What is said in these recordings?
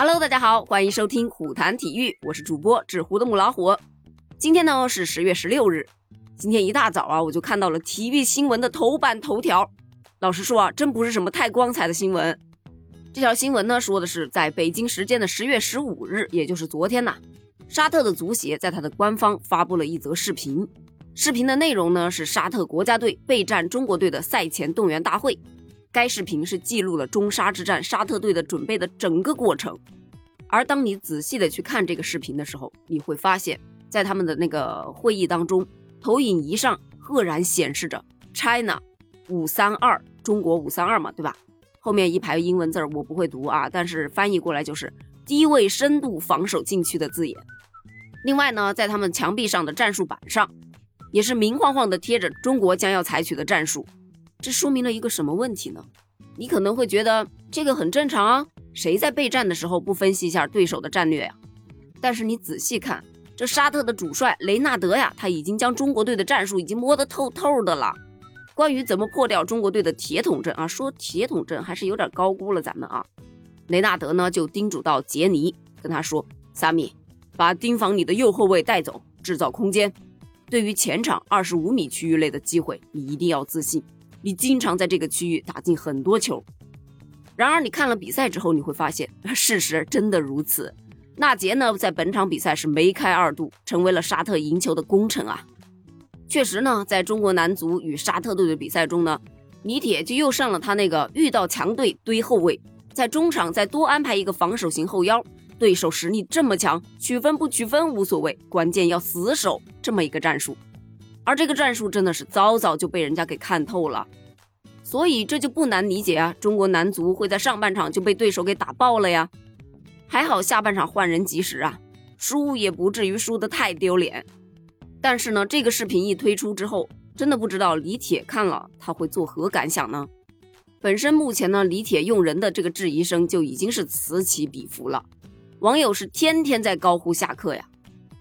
Hello，大家好，欢迎收听虎谈体育，我是主播纸糊的母老虎。今天呢是十月十六日，今天一大早啊，我就看到了体育新闻的头版头条。老实说啊，真不是什么太光彩的新闻。这条新闻呢说的是，在北京时间的十月十五日，也就是昨天呐，沙特的足协在他的官方发布了一则视频。视频的内容呢是沙特国家队备战中国队的赛前动员大会。该视频是记录了中沙之战沙特队的准备的整个过程，而当你仔细的去看这个视频的时候，你会发现在他们的那个会议当中，投影仪上赫然显示着 China 五三二，中国五三二嘛，对吧？后面一排英文字儿我不会读啊，但是翻译过来就是低位深度防守禁区的字眼。另外呢，在他们墙壁上的战术板上，也是明晃晃的贴着中国将要采取的战术。这说明了一个什么问题呢？你可能会觉得这个很正常啊，谁在备战的时候不分析一下对手的战略呀？但是你仔细看，这沙特的主帅雷纳德呀，他已经将中国队的战术已经摸得透透的了。关于怎么破掉中国队的铁桶阵啊，说铁桶阵还是有点高估了咱们啊。雷纳德呢就叮嘱到杰尼，跟他说：“萨米，把盯防你的右后卫带走，制造空间。对于前场二十五米区域内的机会，你一定要自信。”你经常在这个区域打进很多球，然而你看了比赛之后，你会发现 事实真的如此。纳杰呢，在本场比赛是梅开二度，成为了沙特赢球的功臣啊。确实呢，在中国男足与沙特队的比赛中呢，李铁就又上了他那个遇到强队堆后卫，在中场再多安排一个防守型后腰，对手实力这么强，取分不取分无所谓，关键要死守这么一个战术。而这个战术真的是早早就被人家给看透了，所以这就不难理解啊，中国男足会在上半场就被对手给打爆了呀。还好下半场换人及时啊，输也不至于输得太丢脸。但是呢，这个视频一推出之后，真的不知道李铁看了他会作何感想呢？本身目前呢，李铁用人的这个质疑声就已经是此起彼伏了，网友是天天在高呼下课呀。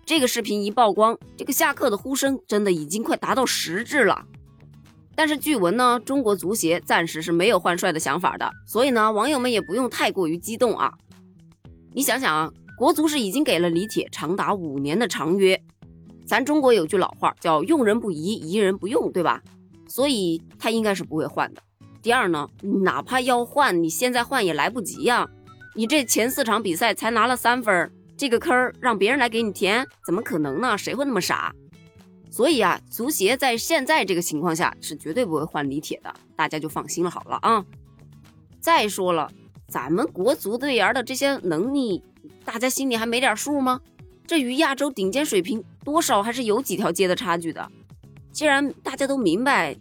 这个视频一曝光，这个下课的呼声真的已经快达到实质了。但是据闻呢，中国足协暂时是没有换帅的想法的，所以呢，网友们也不用太过于激动啊。你想想啊，国足是已经给了李铁长达五年的长约，咱中国有句老话叫“用人不疑，疑人不用”，对吧？所以他应该是不会换的。第二呢，哪怕要换，你现在换也来不及呀。你这前四场比赛才拿了三分。这个坑儿让别人来给你填，怎么可能呢？谁会那么傻？所以啊，足协在现在这个情况下是绝对不会换李铁的，大家就放心了好了啊。再说了，咱们国足队员的这些能力，大家心里还没点数吗？这与亚洲顶尖水平多少还是有几条街的差距的。既然大家都明白，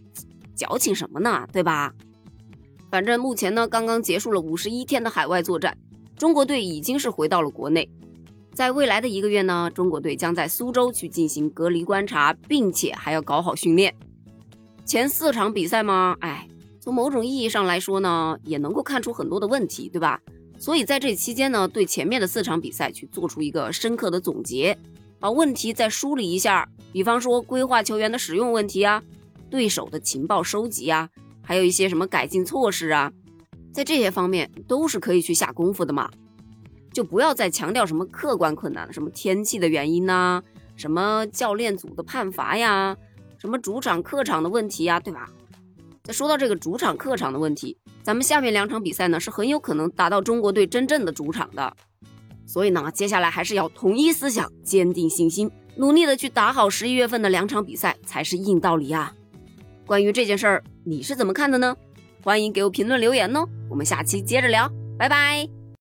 矫情什么呢？对吧？反正目前呢，刚刚结束了五十一天的海外作战，中国队已经是回到了国内。在未来的一个月呢，中国队将在苏州去进行隔离观察，并且还要搞好训练。前四场比赛嘛，哎，从某种意义上来说呢，也能够看出很多的问题，对吧？所以在这期间呢，对前面的四场比赛去做出一个深刻的总结，把问题再梳理一下。比方说规划球员的使用问题啊，对手的情报收集啊，还有一些什么改进措施啊，在这些方面都是可以去下功夫的嘛。就不要再强调什么客观困难了，什么天气的原因呐，什么教练组的判罚呀，什么主场客场的问题呀，对吧？再说到这个主场客场的问题，咱们下面两场比赛呢是很有可能打到中国队真正的主场的，所以呢，接下来还是要统一思想，坚定信心，努力的去打好十一月份的两场比赛才是硬道理啊！关于这件事儿，你是怎么看的呢？欢迎给我评论留言哦，我们下期接着聊，拜拜。